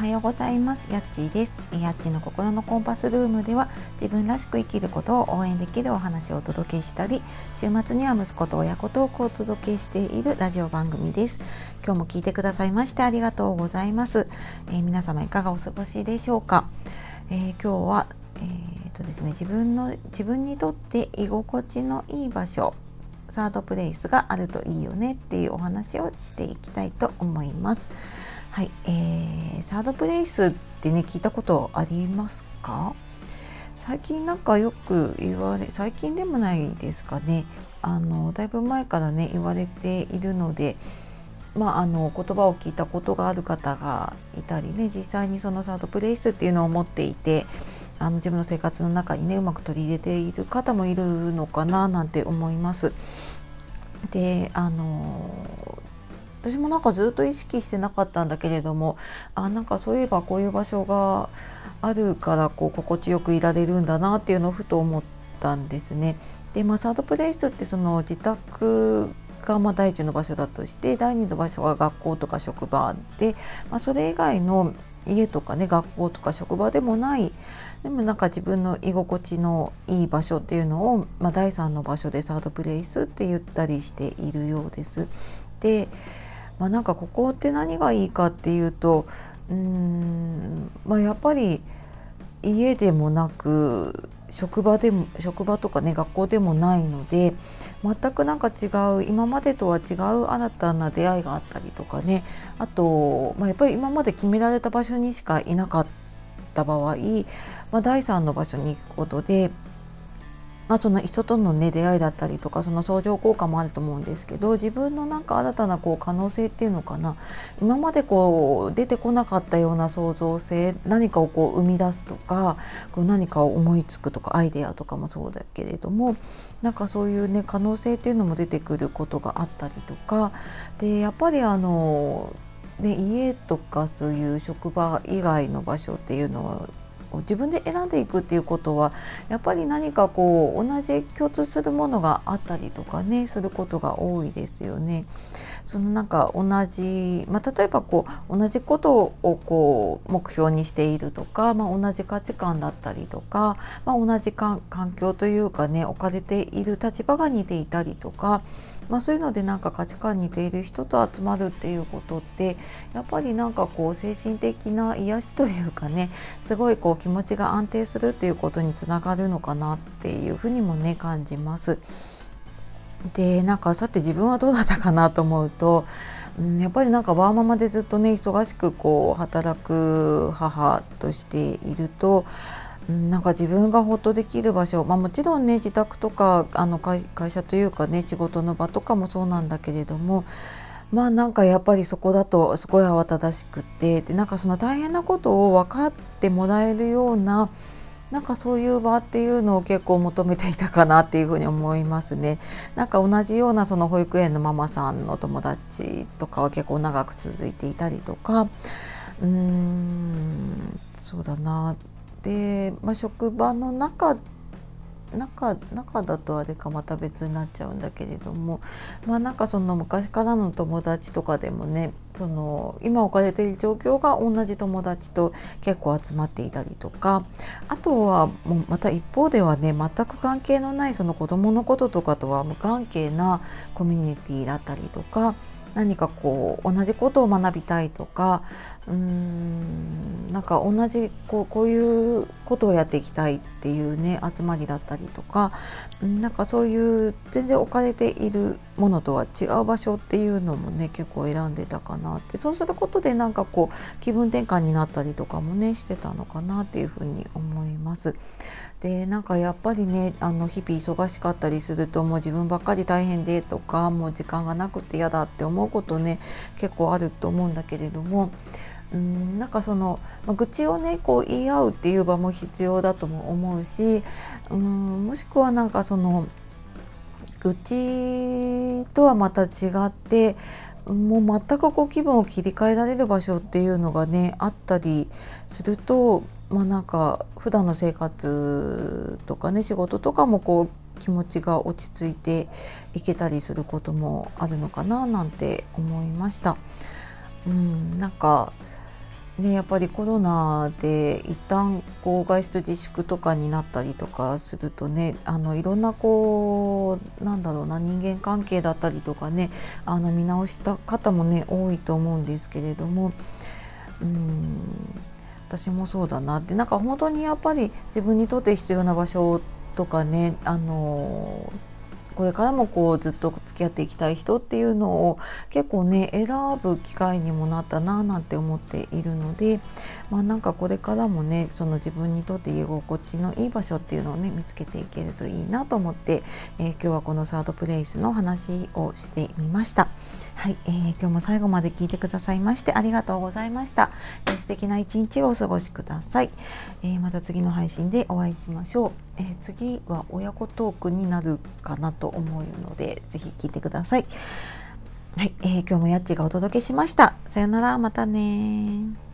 はようございます。やっちーです。やっちーの心のコンパスルームでは自分らしく生きることを応援できるお話をお届けしたり週末には息子と親子トークをお届けしているラジオ番組です。今日も聞いてくださいましてありがとうございます、えー、皆様いかがお過ごしでしょうか、えー、今日はえー、とですね自分の自分にとって居心地のいい場所サードプレイスがあるといいよねっていうお話をしていきたいと思います。はい、えー、サードプレイスってね聞いたことありますか？最近なんかよく言われ最近でもないですかねあのだいぶ前からね言われているのでまあ、あの言葉を聞いたことがある方がいたりね実際にそのサードプレイスっていうのを持っていてあの自分の生活の中にねうまく取り入れている方もいるのかななんて思います。であの私もなんかずっと意識してなかったんだけれどもあなんかそういえばこういう場所があるからこう心地よくいられるんだなっていうのをふと思ったんですね。で、まあ、サードプレイスってその自宅がま第一の場所だとして第二の場所は学校とか職場で、まあ、それ以外の家とかね学校とか職場でもないでもなんか自分の居心地のいい場所っていうのを、まあ、第3の場所でサードプレイスって言ったりしているようです。で、まあ、なんかここって何がいいかっていうとうん、まあ、やっぱり家でもなく職場でも職場とかね学校でもないので全くなんか違う今までとは違う新たな出会いがあったりとかねあと、まあ、やっぱり今まで決められた場所にしかいなかった場合、まあ、第3の場所に行くことでまあ、その人との、ね、出会いだったりとかその相乗効果もあると思うんですけど自分のなんか新たなこう可能性っていうのかな。今までこう出てこなかったような創造性何かをこう生み出すとかこう何かを思いつくとかアイデアとかもそうだけれどもなんかそういうね可能性っていうのも出てくることがあったりとか。でやっぱりあのね、家とかそういう職場以外の場所っていうのは自分で選んでいくっていうことはやっぱり何かこう同じ共通するものがあったりとかねすることが多いですよね。そのなんか同じ、まあ、例えばこう同じことをこう目標にしているとか、まあ、同じ価値観だったりとか、まあ、同じ環境というかね置かれている立場が似ていたりとかまあ、そういうのでなんか価値観に似ている人と集まるっていうことってやっぱりなんかこう精神的な癒しというかねすごいこう気持ちが安定するっていうことにつながるのかなっていうふうにもね感じます。でなんかさて自分はどうだったかなと思うと、うん、やっぱりなんかワーママでずっとね忙しくこう働く母としているとなんか自分がほっとできる場所、まあ、もちろんね自宅とかあの会社というかね仕事の場とかもそうなんだけれどもまあなんかやっぱりそこだとすごい慌ただしくってでなんかその大変なことを分かってもらえるようななんかそういう場っていうのを結構求めていたかなっていうふうに思いますね。なんか同じようなその保育園のママさんの友達とかは結構長く続いていたりとかうーんそうだなで、まあ、職場の中中中だとあれかまた別になっちゃうんだけれどもまあなんかその昔からの友達とかでもねその今置かれている状況が同じ友達と結構集まっていたりとかあとはもうまた一方ではね全く関係のないその子どものこととかとは無関係なコミュニティだったりとか何かこう同じことを学びたいとかうーんなんか同じこうこういうことをやっていきたいっていうね集まりだったりとかなんかそういう全然置かれているものとは違う場所っていうのもね結構選んでたかなってそうすることでなんかこう気分転換になったりとかもねしてたのかなっていうふうに思います。でなんかやっぱりねあの日々忙しかったりするともう自分ばっかり大変でとかもう時間がなくて嫌だって思うことね結構あると思うんだけれどもうんなんかその、まあ、愚痴をねこう言い合うっていう場も必要だとも思うしうんもしくはなんかその愚痴とはまた違ってもう全くこう気分を切り替えられる場所っていうのがねあったりするとまあなんか普段の生活とかね仕事とかもこう気持ちが落ち着いていけたりすることもあるのかななんて思いました。うん、なんかね、やっぱりコロナで一旦こう外出自粛とかになったりとかするとねあのいろんなこうなんだろうな人間関係だったりとかねあの見直した方もね多いと思うんですけれどもうん私もそうだなって。なんか本当にやっぱり自分にとって必要な場所とかねあのこれからもこうずっと付き合っていきたい人っていうのを結構ね選ぶ機会にもなったななんて思っているのでまあなんかこれからもねその自分にとって居心地のいい場所っていうのをね見つけていけるといいなと思って、えー、今日はこのサードプレイスの話をしてみました。はい、えー、今日も最後まで聞いてくださいましてありがとうございました。えー、素敵な一日をお過ごしください。えー、また次の配信でお会いしましょう。えー、次は親子トークになるかなと思うのでぜひ聞いてください。はい、えー、今日もやっちがお届けしました。さよなら、またね